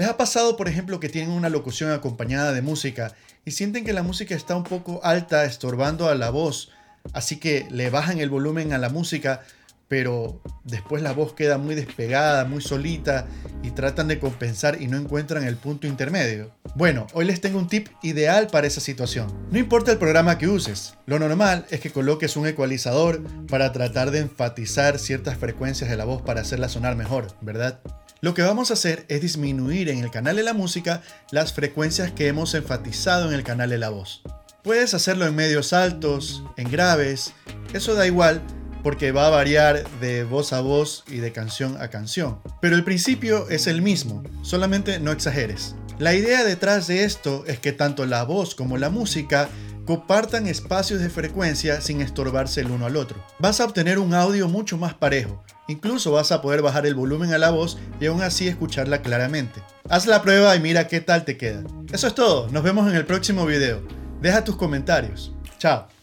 ¿Les ha pasado, por ejemplo, que tienen una locución acompañada de música y sienten que la música está un poco alta, estorbando a la voz, así que le bajan el volumen a la música, pero después la voz queda muy despegada, muy solita y tratan de compensar y no encuentran el punto intermedio? Bueno, hoy les tengo un tip ideal para esa situación. No importa el programa que uses, lo normal es que coloques un ecualizador para tratar de enfatizar ciertas frecuencias de la voz para hacerla sonar mejor, ¿verdad? Lo que vamos a hacer es disminuir en el canal de la música las frecuencias que hemos enfatizado en el canal de la voz. Puedes hacerlo en medios altos, en graves, eso da igual porque va a variar de voz a voz y de canción a canción. Pero el principio es el mismo, solamente no exageres. La idea detrás de esto es que tanto la voz como la música compartan espacios de frecuencia sin estorbarse el uno al otro. Vas a obtener un audio mucho más parejo, Incluso vas a poder bajar el volumen a la voz y aún así escucharla claramente. Haz la prueba y mira qué tal te queda. Eso es todo, nos vemos en el próximo video. Deja tus comentarios. Chao.